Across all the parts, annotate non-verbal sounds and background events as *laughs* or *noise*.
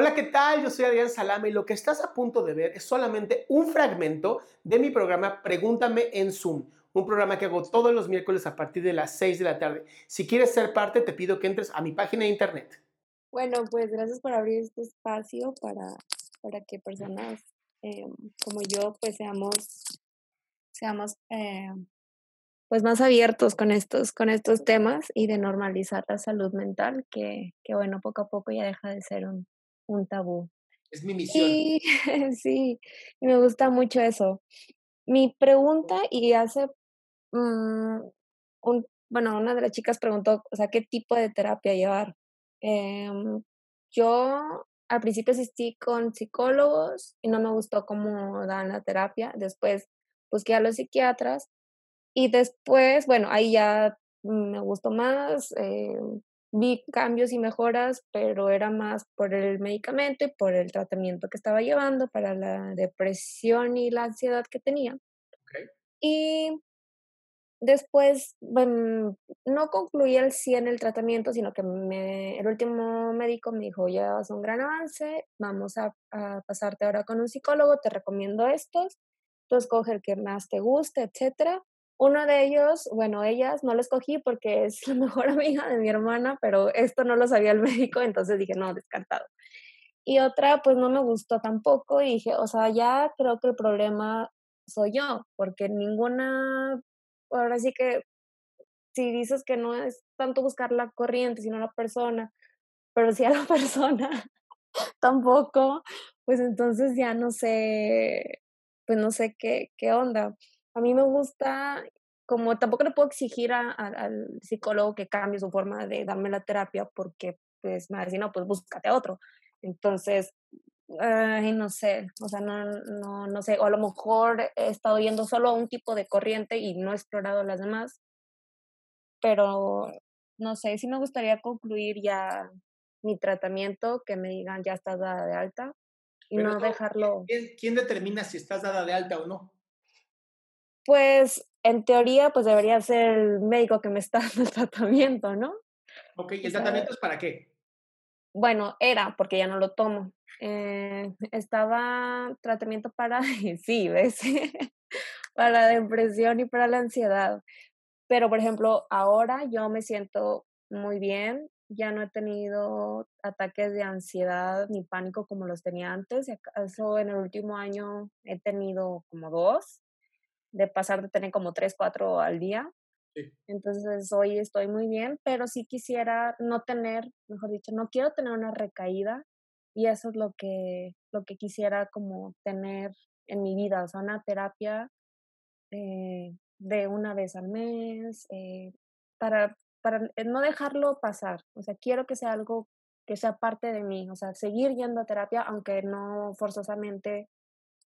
Hola, ¿qué tal? Yo soy Adrián Salame y lo que estás a punto de ver es solamente un fragmento de mi programa Pregúntame en Zoom, un programa que hago todos los miércoles a partir de las 6 de la tarde. Si quieres ser parte, te pido que entres a mi página de internet. Bueno, pues gracias por abrir este espacio para, para que personas eh, como yo pues seamos, seamos eh, pues más abiertos con estos, con estos temas y de normalizar la salud mental, que, que bueno, poco a poco ya deja de ser un, un tabú. Es mi misión. Sí, *laughs* sí, y me gusta mucho eso. Mi pregunta, y hace, mm, un, bueno, una de las chicas preguntó, o sea, ¿qué tipo de terapia llevar? Em, yo al principio asistí con psicólogos y no me gustó cómo dan la terapia. Después busqué a los psiquiatras y después, bueno, ahí ya me gustó más, eh, vi cambios y mejoras, pero era más por el medicamento y por el tratamiento que estaba llevando para la depresión y la ansiedad que tenía. Y después, bueno, no concluí el 100 el tratamiento, sino que me, el último médico me dijo, ya vas un gran avance, vamos a, a, pasarte ahora con un psicólogo, te recomiendo estos, tú escoge el que más te guste, etcétera. Uno de ellos, bueno, ellas no lo escogí porque es *laughs* la mejor amiga de mi hermana, pero esto no lo sabía el médico, entonces dije, no, descartado. Y otra, pues no me gustó tampoco y dije, o sea, ya creo que el problema soy yo, porque ninguna, ahora sí que si dices que no es tanto buscar la corriente, sino la persona, pero si a la *laughs* persona tampoco, pues entonces ya no sé, pues no sé qué, qué onda a mí me gusta, como tampoco le puedo exigir a, al psicólogo que cambie su forma de darme la terapia porque pues me va a decir, no, pues búscate a otro. Entonces, ay, no sé, o sea, no, no, no sé, o a lo mejor he estado yendo solo a un tipo de corriente y no he explorado las demás, pero no sé, sí me gustaría concluir ya mi tratamiento, que me digan ya estás dada de alta y no dejarlo. ¿quién, ¿Quién determina si estás dada de alta o no? Pues en teoría, pues debería ser el médico que me está dando el tratamiento, ¿no? Ok, ¿y el tratamiento es para qué? Bueno, era, porque ya no lo tomo. Eh, estaba tratamiento para, *laughs* sí, ¿ves? *laughs* para la depresión y para la ansiedad. Pero, por ejemplo, ahora yo me siento muy bien, ya no he tenido ataques de ansiedad ni pánico como los tenía antes. Eso en el último año he tenido como dos de pasar de tener como tres, cuatro al día. Entonces hoy estoy muy bien, pero sí quisiera no tener, mejor dicho, no quiero tener una recaída y eso es lo que, lo que quisiera como tener en mi vida, o sea, una terapia eh, de una vez al mes, eh, para, para no dejarlo pasar, o sea, quiero que sea algo que sea parte de mí, o sea, seguir yendo a terapia, aunque no forzosamente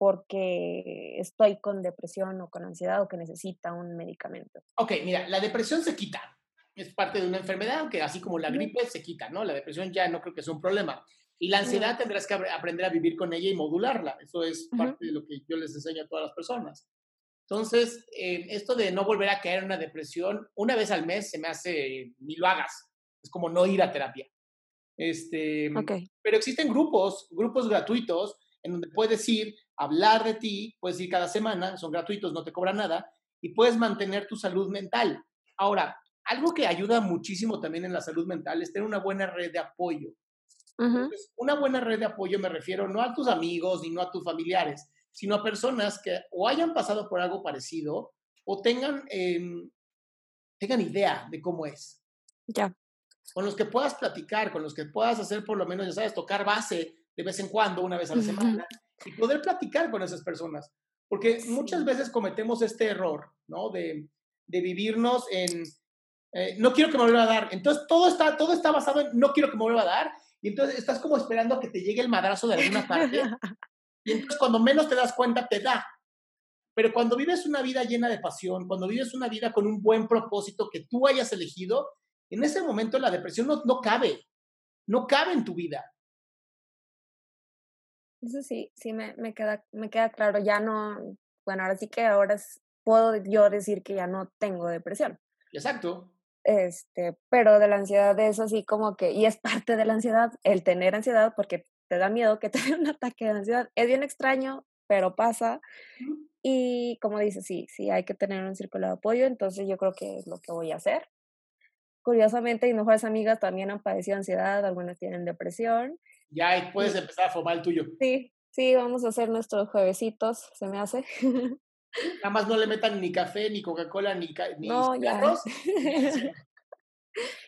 porque estoy con depresión o con ansiedad o que necesita un medicamento. Ok, mira, la depresión se quita. Es parte de una enfermedad que así como la gripe se quita, ¿no? La depresión ya no creo que sea un problema. Y la ansiedad tendrás que aprender a vivir con ella y modularla. Eso es parte de lo que yo les enseño a todas las personas. Entonces, eh, esto de no volver a caer en una depresión una vez al mes se me hace mil vagas. Es como no ir a terapia. Este, okay. Pero existen grupos, grupos gratuitos en donde puedes ir, hablar de ti, puedes ir cada semana, son gratuitos, no te cobran nada, y puedes mantener tu salud mental. Ahora, algo que ayuda muchísimo también en la salud mental es tener una buena red de apoyo. Entonces, una buena red de apoyo me refiero no a tus amigos ni no a tus familiares, sino a personas que o hayan pasado por algo parecido o tengan, eh, tengan idea de cómo es. Ya. Con los que puedas platicar, con los que puedas hacer por lo menos, ya sabes, tocar base de vez en cuando, una vez a la semana, y poder platicar con esas personas. Porque muchas veces cometemos este error, ¿no? De, de vivirnos en, eh, no quiero que me vuelva a dar. Entonces, todo está, todo está basado en no quiero que me vuelva a dar. Y entonces estás como esperando a que te llegue el madrazo de alguna parte. *laughs* y entonces, cuando menos te das cuenta, te da. Pero cuando vives una vida llena de pasión, cuando vives una vida con un buen propósito que tú hayas elegido, en ese momento la depresión no, no cabe. No cabe en tu vida. Eso sí, sí me, me, queda, me queda claro. Ya no, bueno, ahora sí que ahora puedo yo decir que ya no tengo depresión. Exacto. Este, pero de la ansiedad es así como que, y es parte de la ansiedad, el tener ansiedad, porque te da miedo que te dé un *laughs* ataque de ansiedad. Es bien extraño, pero pasa. Y como dices, sí, sí, hay que tener un círculo de apoyo, entonces yo creo que es lo que voy a hacer. Curiosamente, mis mejores amigas también han padecido ansiedad, algunas tienen depresión. Ya puedes empezar a formar el tuyo. Sí, sí, vamos a hacer nuestros juevesitos, se me hace. *laughs* Nada más no le metan ni café, ni Coca-Cola, ni, ni no, *laughs*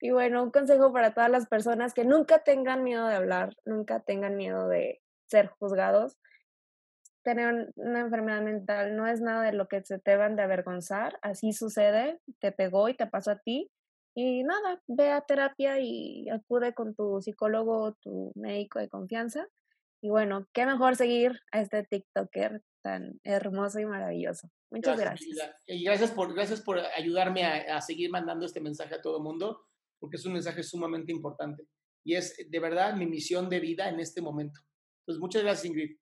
y bueno, un consejo para todas las personas que nunca tengan miedo de hablar, nunca tengan miedo de ser juzgados. Tener una enfermedad mental no es nada de lo que se te van de avergonzar, así sucede, te pegó y te pasó a ti. Y nada, ve a terapia y acude con tu psicólogo, tu médico de confianza. Y bueno, qué mejor seguir a este TikToker tan hermoso y maravilloso. Muchas gracias. Y gracias por, gracias por ayudarme a, a, seguir mandando este mensaje a todo el mundo, porque es un mensaje sumamente importante. Y es de verdad mi misión de vida en este momento. Entonces, muchas gracias, Ingrid.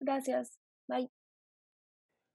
Gracias. Bye.